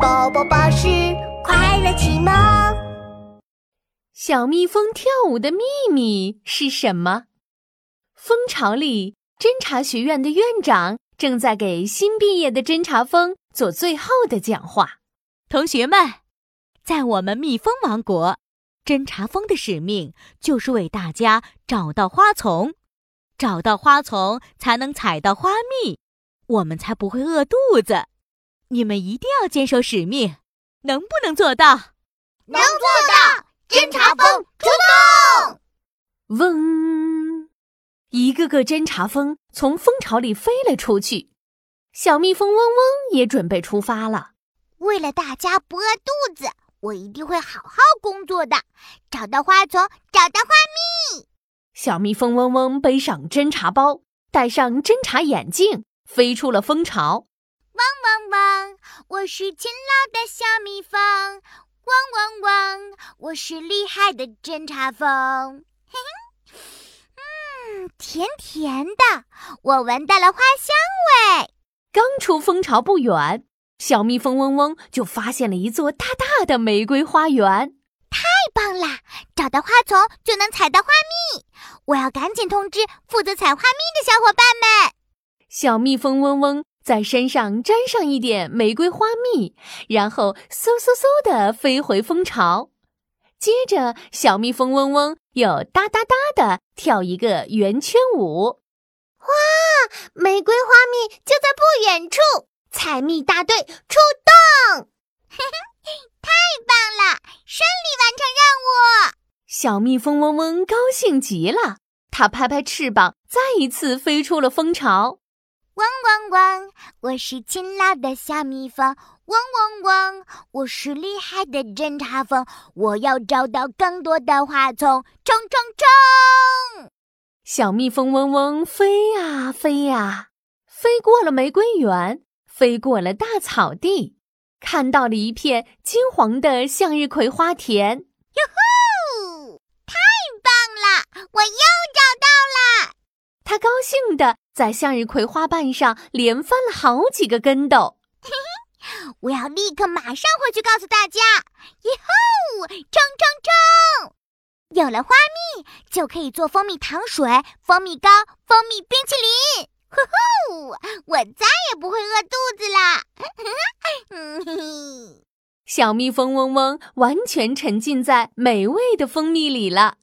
宝宝巴士快乐启蒙。小蜜蜂跳舞的秘密是什么？蜂巢里，侦察学院的院长正在给新毕业的侦察蜂做最后的讲话。同学们，在我们蜜蜂王国，侦察蜂的使命就是为大家找到花丛，找到花丛才能采到花蜜，我们才不会饿肚子。你们一定要坚守使命，能不能做到？能做到！侦察蜂出动！嗡，一个个侦察蜂从蜂巢里飞了出去，小蜜蜂嗡嗡也准备出发了。为了大家不饿肚子，我一定会好好工作的，找到花丛，找到花蜜。小蜜蜂嗡嗡背上侦察包，戴上侦察眼镜，飞出了蜂巢。我是勤劳的小蜜蜂。嗡嗡嗡，我是厉害的侦察蜂。嘿嘿，嗯，甜甜的，我闻到了花香味。刚出蜂巢不远，小蜜蜂嗡嗡就发现了一座大大的玫瑰花园。太棒了，找到花丛就能采到花蜜。我要赶紧通知负责采花蜜的小伙伴们。小蜜蜂嗡嗡。在身上沾上一点玫瑰花蜜，然后嗖嗖嗖地飞回蜂巢。接着，小蜜蜂嗡嗡又哒哒哒地跳一个圆圈舞。哇，玫瑰花蜜就在不远处！采蜜大队出动！嘿嘿，太棒了，顺利完成任务！小蜜蜂嗡嗡高兴极了，它拍拍翅膀，再一次飞出了蜂巢。嗡嗡嗡，我是勤劳的小蜜蜂。嗡嗡嗡，我是厉害的侦察蜂。我要找到更多的花丛，冲冲冲！小蜜蜂嗡嗡飞呀飞呀，飞过了玫瑰园，飞过了大草地，看到了一片金黄的向日葵花田。哟呼！太棒了，我又找到了！他高兴的。在向日葵花瓣上连翻了好几个跟斗，嘿嘿！我要立刻马上回去告诉大家。以后冲冲冲！有了花蜜，就可以做蜂蜜糖水、蜂蜜糕、蜂蜜冰淇淋。呼呼！我再也不会饿肚子啦！嗯嘿嘿。小蜜蜂嗡嗡完全沉浸在美味的蜂蜜里了。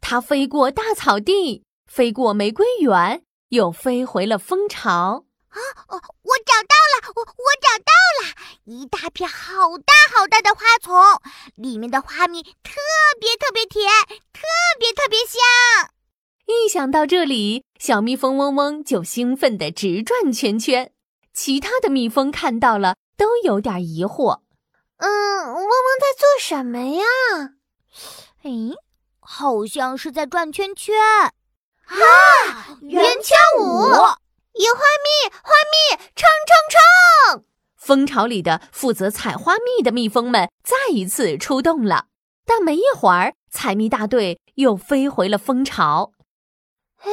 它飞过大草地，飞过玫瑰园。又飞回了蜂巢啊！哦，我找到了，我我找到了一大片好大好大的花丛，里面的花蜜特别特别甜，特别特别香。一想到这里，小蜜蜂嗡嗡就兴奋的直转圈圈。其他的蜜蜂看到了，都有点疑惑。嗯，嗡嗡在做什么呀？哎，好像是在转圈圈。啊！圆圈舞，野花蜜，花蜜，冲冲冲！蜂巢里的负责采花蜜的蜜蜂们再一次出动了，但没一会儿，采蜜大队又飞回了蜂巢。哎，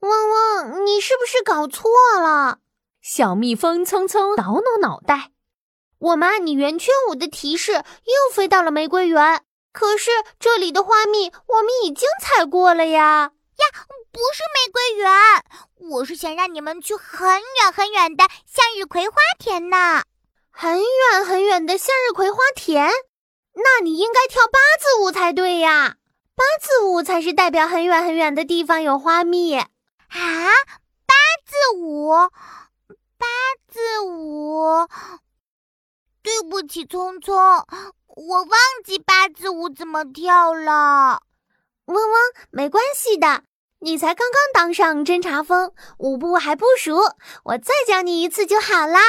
嗡嗡，你是不是搞错了？小蜜蜂匆匆挠挠脑袋。我们按你圆圈舞的提示，又飞到了玫瑰园，可是这里的花蜜我们已经采过了呀。呀，不是玫瑰园，我是想让你们去很远很远的向日葵花田呢。很远很远的向日葵花田，那你应该跳八字舞才对呀。八字舞才是代表很远很远的地方有花蜜啊。八字舞，八字舞。对不起，聪聪，我忘记八字舞怎么跳了。嗡嗡，没关系的。你才刚刚当上侦察蜂，舞步还不熟，我再教你一次就好啦。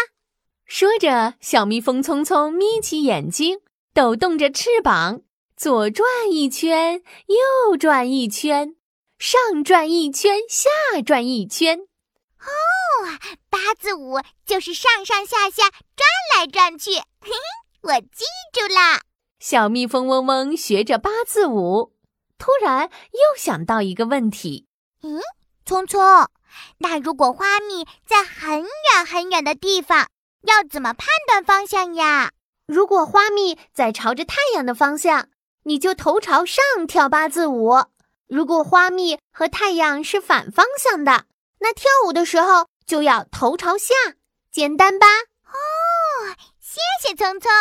说着，小蜜蜂匆匆眯起眼睛，抖动着翅膀，左转一圈，右转一圈，上转一圈，下转一圈。哦，八字舞就是上上下下转来转去。嘿嘿，我记住了。小蜜蜂嗡嗡学着八字舞。突然又想到一个问题，嗯，聪聪，那如果花蜜在很远很远的地方，要怎么判断方向呀？如果花蜜在朝着太阳的方向，你就头朝上跳八字舞；如果花蜜和太阳是反方向的，那跳舞的时候就要头朝下。简单吧？哦，谢谢聪聪，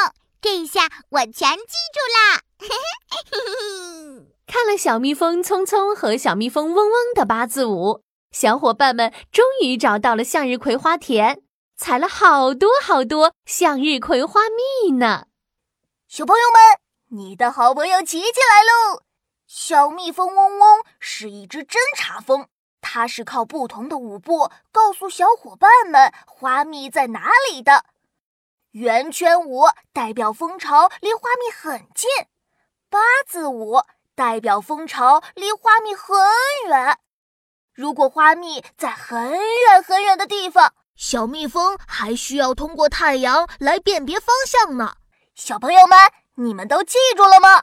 这一下我全记住啦。看了小蜜蜂聪聪和小蜜蜂嗡嗡的八字舞，小伙伴们终于找到了向日葵花田，采了好多好多向日葵花蜜呢。小朋友们，你的好朋友琪琪来喽！小蜜蜂嗡嗡是一只侦察蜂，它是靠不同的舞步告诉小伙伴们花蜜在哪里的。圆圈舞代表蜂巢离花蜜很近，八字舞。代表蜂巢离花蜜很远，如果花蜜在很远很远的地方，小蜜蜂还需要通过太阳来辨别方向呢。小朋友们，你们都记住了吗？